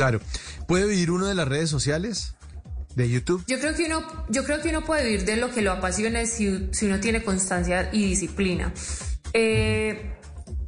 Claro. ¿Puede vivir uno de las redes sociales? ¿De YouTube? Yo creo que uno, yo creo que uno puede vivir de lo que lo apasiona si, si uno tiene constancia y disciplina. Eh,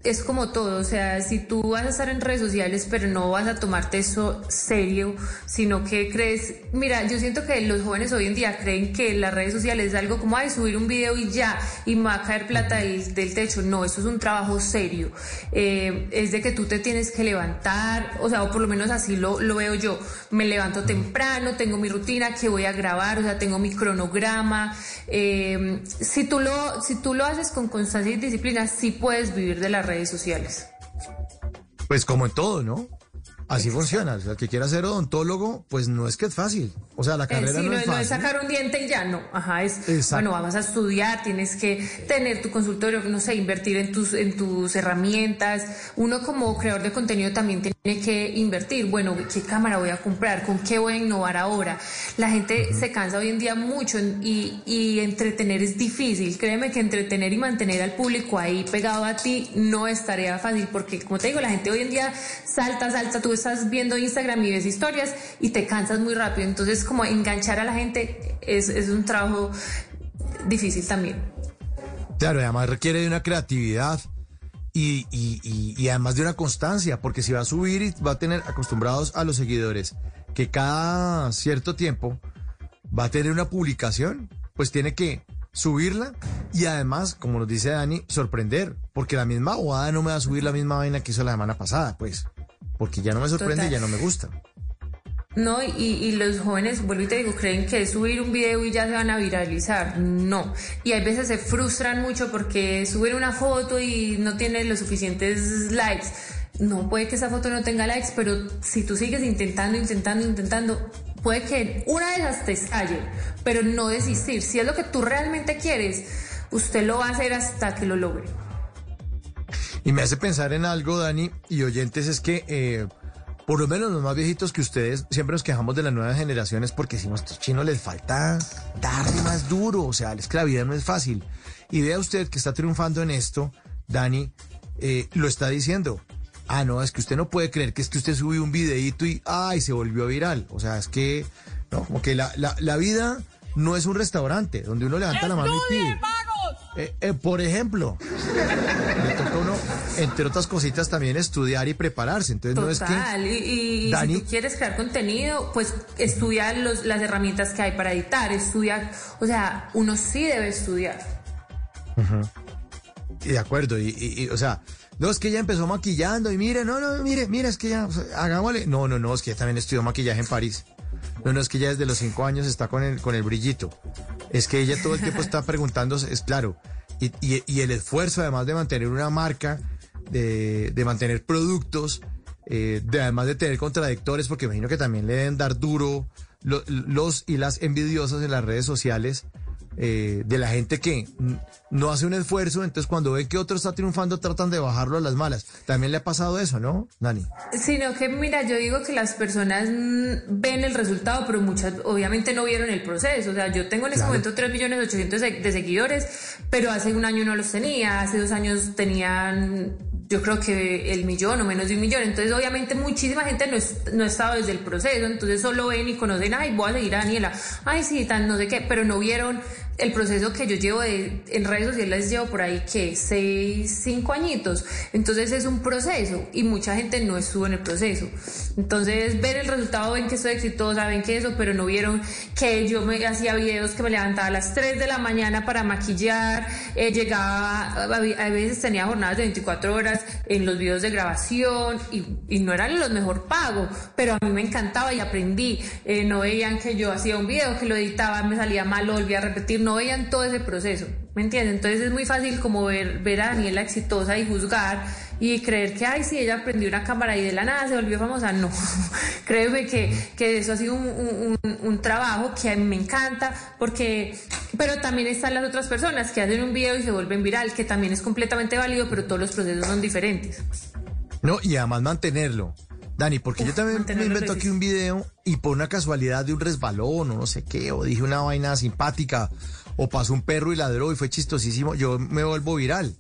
es como todo, o sea, si tú vas a estar en redes sociales, pero no vas a tomarte eso serio, sino que crees, mira, yo siento que los jóvenes hoy en día creen que las redes sociales es algo como, ay, subir un video y ya, y me va a caer plata del, techo. No, eso es un trabajo serio. Eh, es de que tú te tienes que levantar, o sea, o por lo menos así lo, lo veo yo. Me levanto temprano, tengo mi rutina que voy a grabar, o sea, tengo mi cronograma. Eh, si, tú lo, si tú lo haces con constancia y disciplina, sí puedes vivir de las redes redes sociales. Pues como en todo, ¿no? Así funciona. O sea, el que quiera ser odontólogo, pues no es que es fácil. O sea, la eh, carrera no, es fácil. No es sacar un diente y ya, no. Ajá, es, bueno, vas a estudiar, tienes que tener tu consultorio, no sé, invertir en tus, en tus herramientas. Uno como creador de contenido también tiene que invertir. Bueno, ¿qué cámara voy a comprar? ¿Con qué voy a innovar ahora? La gente se cansa hoy en día mucho y, y entretener es difícil. Créeme que entretener y mantener al público ahí pegado a ti no es tarea fácil porque, como te digo, la gente hoy en día salta, salta, tú estás viendo Instagram y ves historias y te cansas muy rápido. Entonces, como enganchar a la gente es, un trabajo difícil también. Claro, además requiere de una creatividad y, y, además de una constancia, porque si va a subir y va a tener acostumbrados a los seguidores que cada cierto tiempo va a tener una publicación, pues tiene que subirla y además, como nos dice Dani, sorprender, porque la misma abogada no me va a subir la misma vaina que hizo la semana pasada, pues porque ya no me sorprende y ya no me gusta. No, y, y, los jóvenes, vuelvo y te digo, creen que subir un video y ya se van a viralizar. No. Y hay veces se frustran mucho porque suben una foto y no tiene los suficientes likes. No, puede que esa foto no tenga likes, pero si tú sigues intentando, intentando, intentando, puede que una de esas te estalle, pero no desistir. Si es lo que tú realmente quieres, usted lo va a hacer hasta que lo logre. Y me hace pensar en algo, Dani, y oyentes, es que eh, por lo menos los más viejitos que ustedes siempre nos quejamos de las nuevas generaciones porque si a estos chinos les falta darle más duro, o sea, la vida no es fácil. Y vea usted que está triunfando en esto, Dani, eh, lo está diciendo. Ah, no, es que usted no puede creer que es que usted subió un videíto y ¡ay! se volvió viral. O sea, es que, no, como que la, la, la vida no es un restaurante donde uno levanta la mano y pide. Eh, eh, por ejemplo, entre otras cositas, también estudiar y prepararse. Entonces no es que. Y, si tú quieres crear contenido, pues estudia los, las herramientas que hay para editar, estudia. O sea, uno sí debe estudiar. Y de acuerdo, y, o sea. No, es que ella empezó maquillando y mire, no, no, mire, mire, es que ya, hagámosle. No, no, no, es que ella también estudió maquillaje en París. No, no, es que ella desde los cinco años está con el, con el brillito. Es que ella todo el tiempo está preguntándose, es claro, y, y, el esfuerzo además de mantener una marca, de, de mantener productos, eh, de además de tener contradictores, porque imagino que también le deben dar duro los, los y las envidiosas en las redes sociales eh, de la gente que no hace un esfuerzo, entonces cuando ven que otro está triunfando tratan de bajarlo a las malas. También le ha pasado eso, ¿no, Dani? Sino que, mira, yo digo que las personas ven el resultado, pero muchas obviamente no vieron el proceso. O sea, yo tengo en ese momento 3 millones 800 de seguidores, pero hace un año no los tenía, hace dos años tenían yo creo que el millón o menos de un millón. Entonces, obviamente, muchísima gente no, no ha estado desde el proceso, entonces solo ven y conocen, ay, voy a seguir a Daniela, ay, sí, tan no sé qué, pero no vieron el proceso que yo llevo en redes sociales llevo por ahí que seis, cinco añitos. Entonces es un proceso y mucha gente no estuvo en el proceso. Entonces ver el resultado, ven que soy exitosa, ven que eso, pero no vieron que yo me hacía videos que me levantaba a las 3 de la mañana para maquillar, eh, llegaba, a veces tenía jornadas de 24 horas en los videos de grabación y, y no eran los mejor pago, pero a mí me encantaba y aprendí. Eh, no veían que yo hacía un video, que lo editaba, me salía mal, lo volvía a repetir no veían todo ese proceso, ¿me entiendes? Entonces es muy fácil como ver, ver a Daniela exitosa y juzgar y creer que, ay, sí, ella aprendió una cámara y de la nada se volvió famosa. No, créeme que, eso ha sido un, trabajo que a mí me encanta, porque, pero también están las otras personas que hacen un video y se vuelven viral, que también es completamente válido, pero todos los procesos son diferentes. No, y además mantenerlo. Dani, porque yo también me invento aquí un video y por una casualidad de un resbalón o no sé qué, o dije una vaina simpática, o pasó un perro y ladró y fue chistosísimo, yo me vuelvo viral.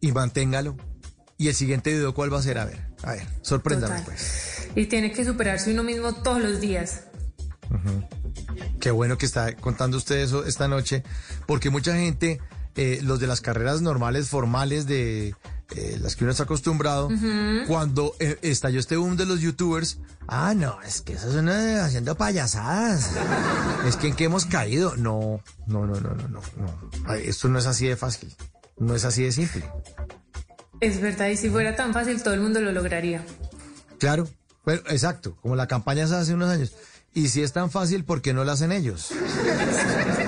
Y manténgalo. Y el siguiente video, ¿cuál va a ser? A ver, a ver, sorpréndame pues. y tiene que superarse uno mismo todos los días. Qué bueno que está contando usted eso esta noche, porque mucha gente, eh, los de las carreras normales, formales, de eh, las que uno está acostumbrado, cuando eh, estalló este boom de los youtubers, ah, no, es que eso es una haciendo payasadas. es que en qué hemos caído. No, no, no, no, no, no, no. Esto no es así de fácil. No es así de simple. Es verdad, y si fuera tan fácil, todo el mundo lo lograría. Claro, pero exacto, como la campaña hace unos años. Y si es tan fácil, ¿por qué no lo hacen ellos?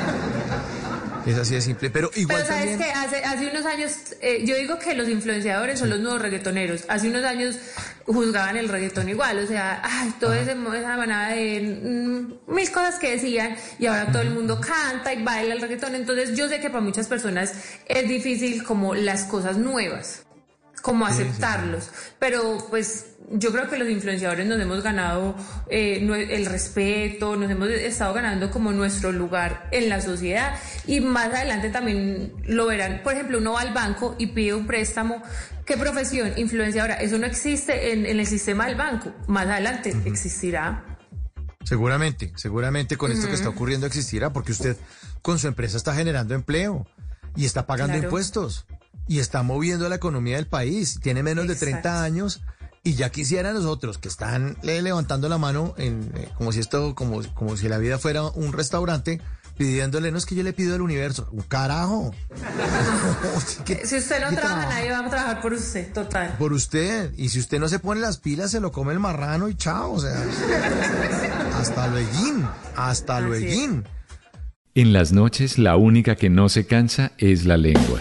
Es así de simple, pero igual pero sabes que hace, hace, unos años, eh, yo digo que los influenciadores son los nuevos reggaetoneros. Hace unos años juzgaban el reggaetón igual, o sea, ay, toda esa manada de mm, mil cosas que decían y ahora todo el mundo canta y baila el reggaetón. Entonces yo sé que para muchas personas es difícil como las cosas nuevas como aceptarlos. Pero pues yo creo que los influenciadores nos hemos ganado eh, el respeto, nos hemos estado ganando como nuestro lugar en la sociedad y más adelante también lo verán. Por ejemplo, uno va al banco y pide un préstamo. ¿Qué profesión? Influenciadora. Eso no existe en, el sistema del banco. Más adelante existirá. Seguramente, seguramente con esto que está ocurriendo existirá porque usted con su empresa está generando empleo y está pagando impuestos y está moviendo la economía del país. Tiene menos de 30 años y ya quisiera nosotros que están levantando la mano en, eh, como si esto, como, como si la vida fuera un restaurante, pidiéndole, no es que yo le pido al universo, un carajo. si usted no trabaja, nadie va a trabajar por usted, total. Por usted. Y si usted no se pone las pilas, se lo come el marrano y chao. O sea, hasta luego. Hasta luego. En las noches, la única que no se cansa es la lengua.